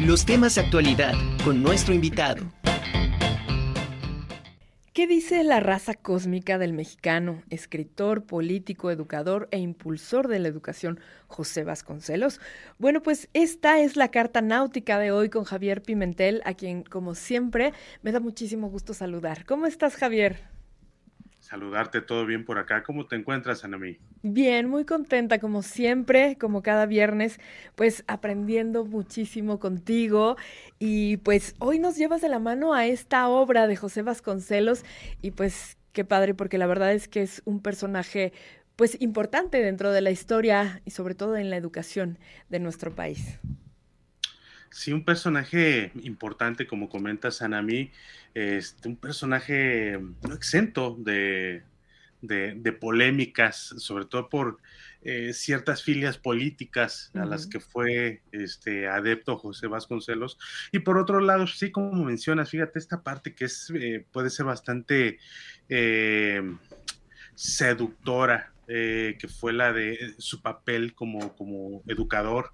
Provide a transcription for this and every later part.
Los temas de actualidad con nuestro invitado. ¿Qué dice la raza cósmica del mexicano, escritor, político, educador e impulsor de la educación, José Vasconcelos? Bueno, pues esta es la carta náutica de hoy con Javier Pimentel, a quien, como siempre, me da muchísimo gusto saludar. ¿Cómo estás, Javier? Saludarte, todo bien por acá. ¿Cómo te encuentras, Anami? Bien, muy contenta, como siempre, como cada viernes, pues aprendiendo muchísimo contigo. Y pues hoy nos llevas de la mano a esta obra de José Vasconcelos y pues qué padre, porque la verdad es que es un personaje pues importante dentro de la historia y sobre todo en la educación de nuestro país. Sí, un personaje importante, como comenta Sanami, este, un personaje no exento de, polémicas, sobre todo por eh, ciertas filias políticas a las que fue este, adepto José Vasconcelos. Y por otro lado, sí, como mencionas, fíjate esta parte que es, eh, puede ser bastante eh, seductora, que fue la de su papel como, como educador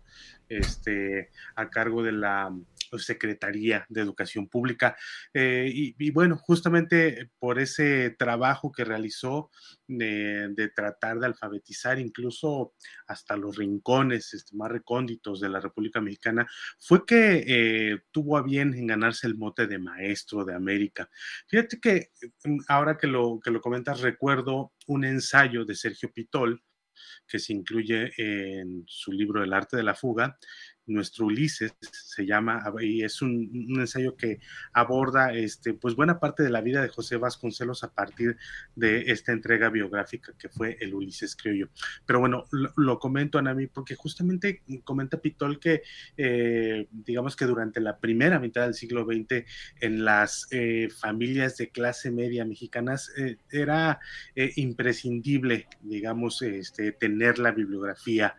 este, a cargo de la Secretaría de Educación Pública. Eh, y, bueno, justamente por ese trabajo que realizó de, tratar de alfabetizar incluso hasta los rincones este, más recónditos de la República Mexicana, fue que eh, tuvo a bien en ganarse el mote de maestro de América. Fíjate que mm, ahora que lo, que lo comentas, recuerdo un ensayo de Sergio Pitol, que se incluye en su libro El arte de la fuga, nuestro Ulises se llama, y es un, ensayo que aborda este, pues buena parte de la vida de José Vasconcelos a partir de esta entrega biográfica que fue el Ulises Criollo. Pero bueno, lo, comento, Anami, porque justamente comenta Pitol que, eh, digamos que durante la primera mitad del siglo XX, en las eh, familias de clase media mexicanas, eh, era imprescindible, digamos, este, tener la bibliografía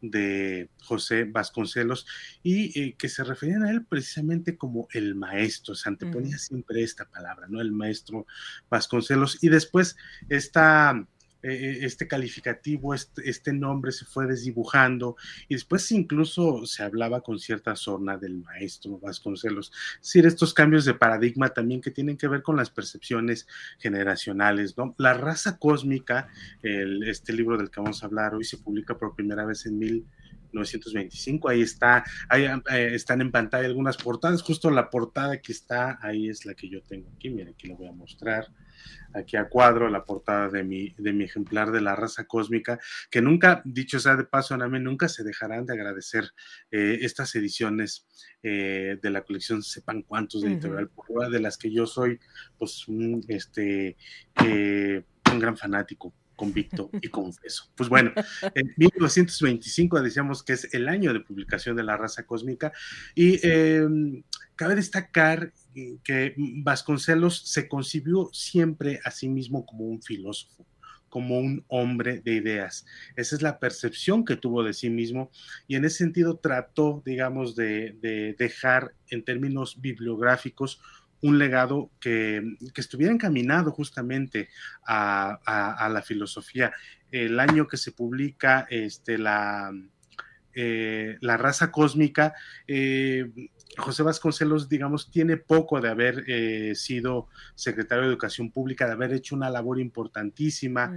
de José Vasconcelos y eh, que se referían a él precisamente como el maestro, se anteponía siempre esta palabra, ¿no? El maestro Vasconcelos y después esta eh, este calificativo, este, este, nombre se fue desdibujando y después incluso se hablaba con cierta sorna del maestro Vasconcelos. Es decir, estos cambios de paradigma también que tienen que ver con las percepciones generacionales, ¿no? La raza cósmica, este libro del que vamos a hablar hoy se publica por primera vez en 1925, ahí está, ahí eh, están en pantalla algunas portadas, justo la portada que está ahí es la que yo tengo aquí, miren, aquí lo voy a mostrar aquí a cuadro la portada de mi, de mi ejemplar de la raza cósmica, que nunca, dicho sea de paso, Aname, nunca se dejarán de agradecer eh, estas ediciones eh, de la colección Sepan Cuántos de Editorial de las que yo soy, pues, un, este, un gran fanático convicto y confeso. Pues bueno, en 1925 decíamos que es el año de publicación de la raza cósmica y em, cabe destacar que Vasconcelos se concibió siempre a sí mismo como un filósofo, como un hombre de ideas. Esa es la percepción que tuvo de sí mismo y en ese sentido trató, digamos, de, dejar en términos bibliográficos un legado que, estuviera encaminado justamente a, la filosofía. El año que se publica este, la, eh, la raza cósmica, eh, José Vasconcelos, digamos, tiene poco de haber eh, sido secretario de Educación Pública, de haber hecho una labor importantísima,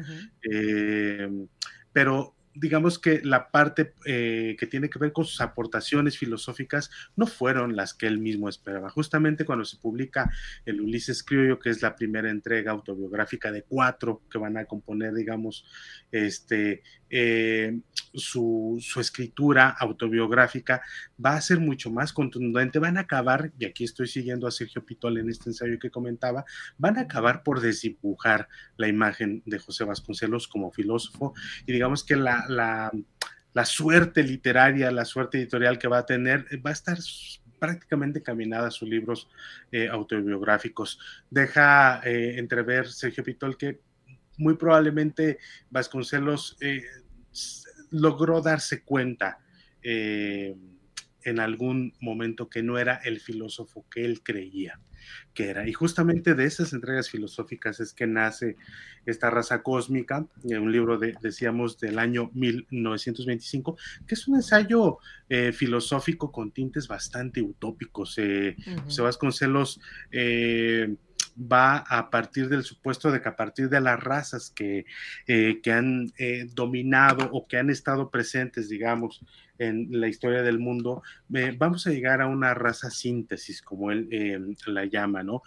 pero digamos que la parte eh, que tiene que ver con sus aportaciones filosóficas no fueron las que él mismo esperaba. Justamente cuando se publica el Ulises Criollo, que es la primera entrega autobiográfica de cuatro que van a componer, digamos, este, eh, su, escritura autobiográfica va a ser mucho más contundente, van a acabar, y aquí estoy siguiendo a Sergio Pitol en este ensayo que comentaba, van a acabar por desdibujar la imagen de José Vasconcelos como filósofo y digamos que la, la, suerte literaria, la suerte editorial que va a tener va a estar prácticamente caminada a sus libros eh, autobiográficos. Deja eh, entrever Sergio Pitol que muy probablemente Vasconcelos logró darse cuenta eh, en algún momento que no era el filósofo que él creía que era. Y justamente de esas entregas filosóficas es que nace esta raza cósmica, un libro, de, decíamos, del año 1925, que es un ensayo eh, filosófico con tintes bastante utópicos. Eh, Vasconcelos eh, va a partir del supuesto de que a partir de las razas que, eh, que han eh, dominado o que han estado presentes, digamos, en la historia del mundo, eh, vamos a llegar a una raza síntesis, como él la llama, ¿no?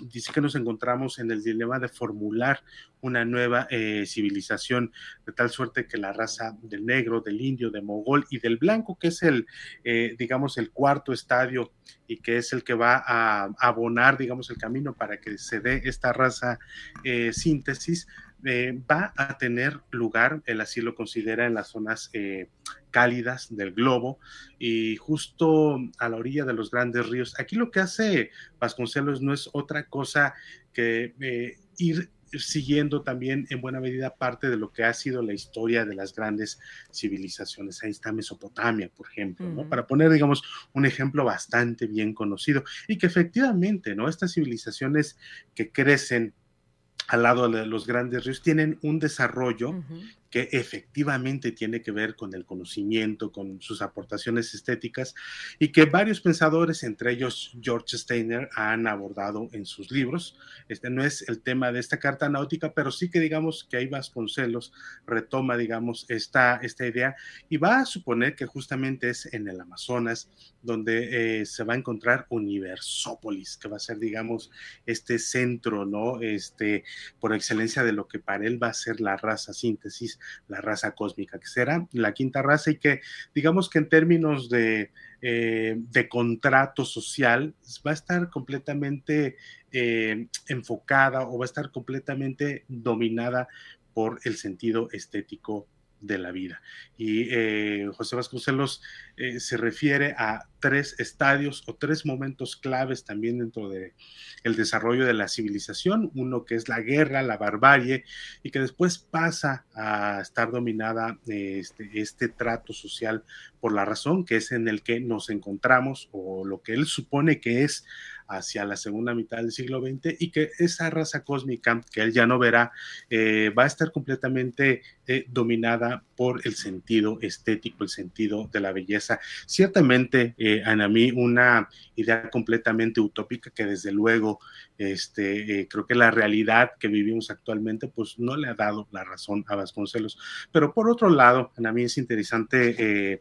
dice que nos encontramos en el dilema de formular una nueva civilización, de tal suerte que la raza del negro, del indio, del mogol y del blanco, que es el, digamos, el cuarto estadio y que es el que va a abonar, digamos, el camino para que se dé esta raza eh, síntesis, eh, va a tener lugar, él así lo considera, en las zonas eh, cálidas del globo y justo a la orilla de los grandes ríos. Aquí lo que hace Vasconcelos no es otra cosa que ir siguiendo también en buena medida parte de lo que ha sido la historia de las grandes civilizaciones. Ahí está Mesopotamia, por ejemplo, ¿no? Para poner, digamos, un ejemplo bastante bien conocido y que efectivamente, ¿no? Estas civilizaciones que crecen al lado de los grandes ríos tienen un desarrollo que efectivamente tiene que ver con el conocimiento, con sus aportaciones estéticas y que varios pensadores, entre ellos George Steiner, han abordado en sus libros. Este no es el tema de esta carta náutica, pero sí que digamos que ahí Vasconcelos retoma, digamos, esta, esta idea y va a suponer que justamente es en el Amazonas donde eh, se va a encontrar Universópolis, que va a ser, digamos, este centro, ¿no? Este, por excelencia de lo que para él va a ser la raza síntesis la raza cósmica, que será la quinta raza y que digamos que en términos de, eh, de contrato social va a estar completamente eh, enfocada o va a estar completamente dominada por el sentido estético de la vida. Y eh, José Vasconcelos eh, se refiere a tres estadios o tres momentos claves también dentro del el desarrollo de la civilización. Uno que es la guerra, la barbarie, y que después pasa a estar dominada este, este trato social por la razón, que es en el que nos encontramos o lo que él supone que es hacia la segunda mitad del siglo XX y que esa raza cósmica que él ya no verá eh, va a estar completamente eh, dominada por el sentido estético, el sentido de la belleza. Ciertamente, eh, mí una idea completamente utópica que desde luego este, eh, creo que la realidad que vivimos actualmente pues no le ha dado la razón a Vasconcelos. Pero por otro lado, a mí es interesante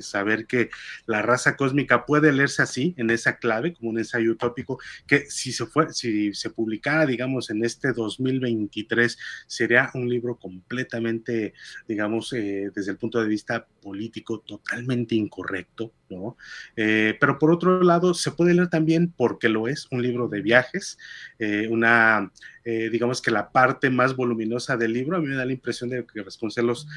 saber que la raza cósmica puede leerse así, en esa clave, como un ensayo utópico, que si se, fue, si se publicara, digamos, en este 2023, sería un libro completamente, digamos, eh, desde el punto de vista político, totalmente incorrecto, ¿no? Eh, pero por otro lado, se puede leer también porque lo es, un libro de viajes, eh, una, digamos que la parte más voluminosa del libro, a mí me da la impresión de que Vasconcelos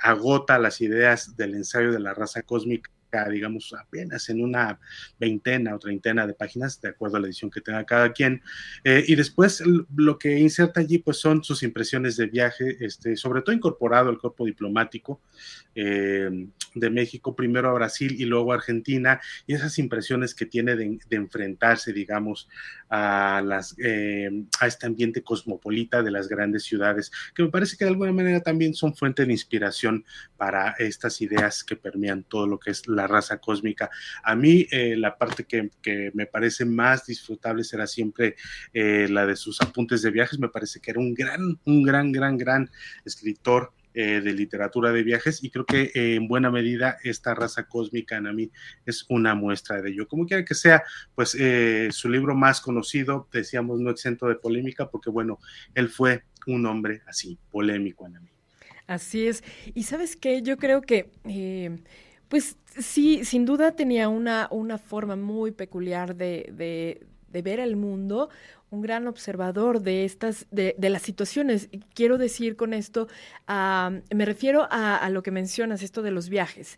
agota las ideas del ensayo de la raza cósmica digamos, apenas en una veintena o treintena de páginas, de acuerdo a la edición que tenga cada quien. Eh, y después lo que inserta allí, pues son sus impresiones de viaje, este, sobre todo incorporado al cuerpo diplomático eh, de México, primero a Brasil y luego Argentina, y esas impresiones que tiene de, enfrentarse, digamos, a, las, eh, a este ambiente cosmopolita de las grandes ciudades, que me parece que de alguna manera también son fuente de inspiración para estas ideas que permean todo lo que es la raza cósmica. A mí eh, la parte que, me parece más disfrutable será siempre eh, la de sus apuntes de viajes. Me parece que era un gran, un gran, gran, gran escritor. Eh, de literatura de viajes y creo que en buena medida esta raza cósmica en a mí es una muestra de ello. Como quiera que sea, pues su libro más conocido, decíamos no exento de polémica, porque bueno, él fue un hombre así, polémico en a mí. Así es. Y sabes qué, yo creo que pues sí, sin duda tenía una, una forma muy peculiar de, ver el mundo, un gran observador de estas, de, de las situaciones. quiero decir con esto, me refiero a, lo que mencionas, esto de los viajes.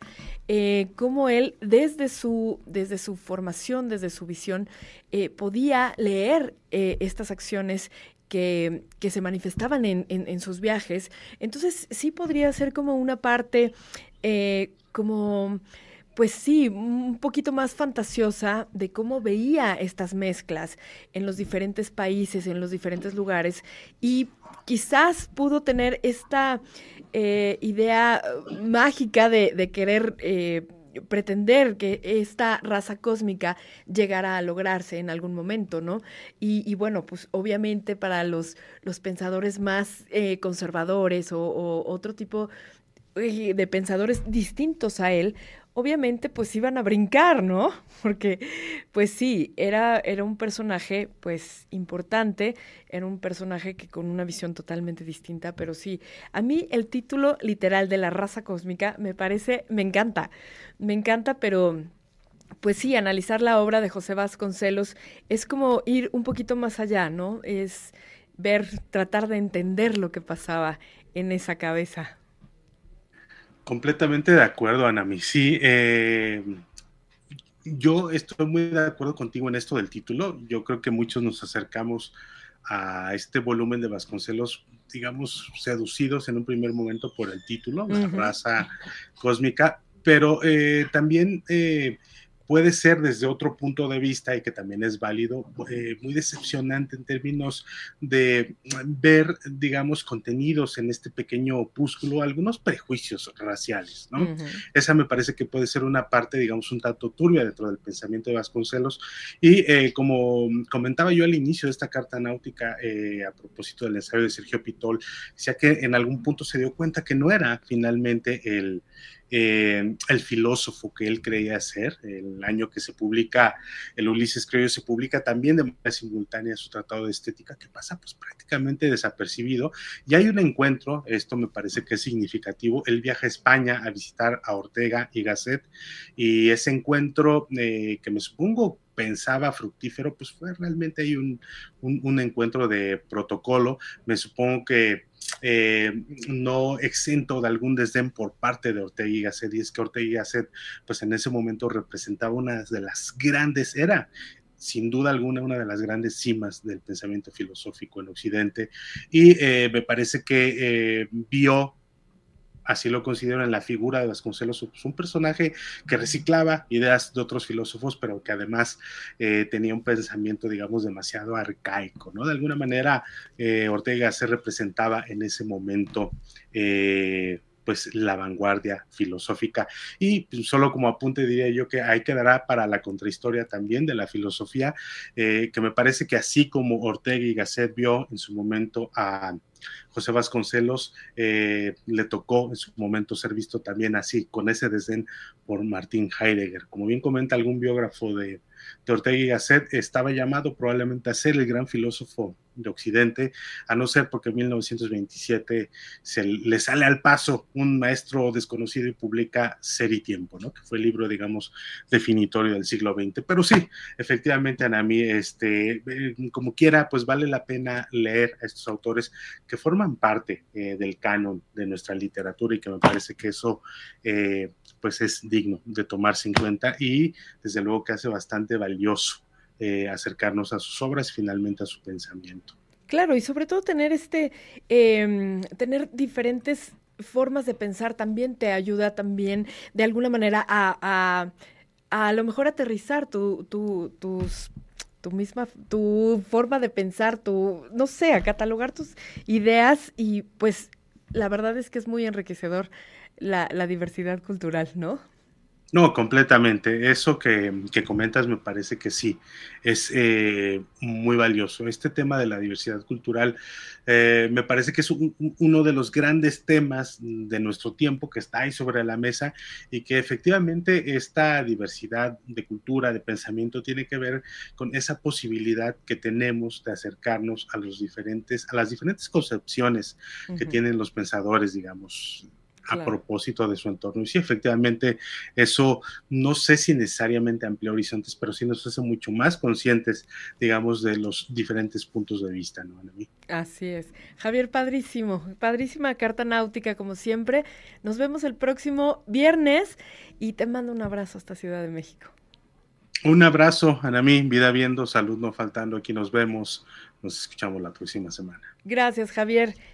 Eh, cómo él, desde su, desde su formación, desde su visión, eh, podía leer eh, estas acciones que, que, se manifestaban en, en, sus viajes. Entonces sí podría ser como una parte como pues sí, un poquito más fantasiosa de cómo veía estas mezclas en los diferentes países, en los diferentes lugares, y quizás pudo tener esta eh, idea mágica de, querer... Eh, pretender que esta raza cósmica llegara a lograrse en algún momento, ¿no? Y, bueno, pues obviamente para los, pensadores más eh, conservadores o, otro tipo de pensadores distintos a él, obviamente pues iban a brincar, ¿no? Porque pues sí, era, era un personaje pues importante, era un personaje que con una visión totalmente distinta, pero sí, a mí el título literal de la raza cósmica me parece, me encanta, me encanta, pero pues sí, analizar la obra de José Vasconcelos es como ir un poquito más allá, ¿no? Es ver, tratar de entender lo que pasaba en esa cabeza. Completamente de acuerdo, Anami. Sí, eh, yo estoy muy de acuerdo contigo en esto del título. Yo creo que muchos nos acercamos a este volumen de Vasconcelos, digamos, seducidos en un primer momento por el título, la raza cósmica, pero eh, también eh, puede ser desde otro punto de vista y que también es válido, eh, muy decepcionante en términos de ver, digamos, contenidos en este pequeño opúsculo, algunos prejuicios raciales, ¿no? Esa me parece que puede ser una parte, digamos, un tanto turbia dentro del pensamiento de Vasconcelos. Y eh, como comentaba yo al inicio de esta carta náutica, eh, a propósito del ensayo de Sergio Pitol, decía que en algún punto se dio cuenta que no era finalmente el eh, el filósofo que él creía ser. El año que se publica el Ulises Creo se publica también de manera simultánea su tratado de estética, que pasa pues prácticamente desapercibido. Y hay un encuentro, esto me parece que es significativo, él viaja a España a visitar a Ortega y Gasset, y ese encuentro eh, que me supongo pensaba fructífero, pues fue realmente un, un encuentro de protocolo. Me supongo que eh, no exento de algún desdén por parte de Ortega y Gasset, y es que Ortega y Gasset, pues en ese momento representaba una de las grandes, era sin duda alguna una de las grandes cimas del pensamiento filosófico en Occidente, y eh, me parece que eh, vio así lo considero en la figura de Vasconcelos, pues un personaje que reciclaba ideas de otros filósofos, pero que además eh, tenía un pensamiento, digamos, demasiado arcaico, ¿no? De alguna manera, eh, Ortega se representaba en ese momento. Eh, pues la vanguardia filosófica. Y pues, solo como apunte diría yo que ahí quedará para la contrahistoria también de la filosofía, que me parece que así como Ortega y Gasset vio en su momento a José Vasconcelos eh, le tocó en su momento ser visto también así, con ese desdén por Martín Heidegger. Como bien comenta algún biógrafo de, de Ortega y Gasset, estaba llamado probablemente a ser el gran filósofo de Occidente, a no ser porque en 1927 se le sale al paso un maestro desconocido y publica Ser y Tiempo, ¿no? que fue el libro, digamos, definitorio del siglo XX. Pero sí, efectivamente, Anami, este, eh, como quiera, pues vale la pena leer a estos autores que forman parte eh, del canon de nuestra literatura y que me parece que eso, eh, pues es digno de tomarse en cuenta y desde luego que hace bastante valioso eh, acercarnos a sus obras y finalmente a su pensamiento. Claro, y sobre todo tener este, em, tener diferentes formas de pensar también te ayuda también de alguna manera a, a, a, lo mejor aterrizar tu, tu, tus tu misma, tu forma de pensar, tu, no sé, a catalogar tus ideas y pues la verdad es que es muy enriquecedor la, la diversidad cultural, ¿no? No, completamente. Eso que, comentas me parece que sí, es eh, muy valioso. Este tema de la diversidad cultural eh, me parece que es uno de los grandes temas de nuestro tiempo que está ahí sobre la mesa y que efectivamente esta diversidad de cultura, de pensamiento, tiene que ver con esa posibilidad que tenemos de acercarnos a los diferentes, a las diferentes concepciones que tienen los pensadores, digamos, a propósito de su entorno. Y sí, efectivamente, eso no sé si necesariamente amplía horizontes, pero sí nos hace mucho más conscientes, digamos, de los diferentes puntos de vista, ¿no, mí Así es. Javier, padrísimo, padrísima carta náutica, como siempre. Nos vemos el próximo viernes y te mando un abrazo hasta Ciudad de México. Un abrazo, Anamí, vida viendo, salud no faltando, aquí nos vemos, nos escuchamos la próxima semana. Gracias, Javier.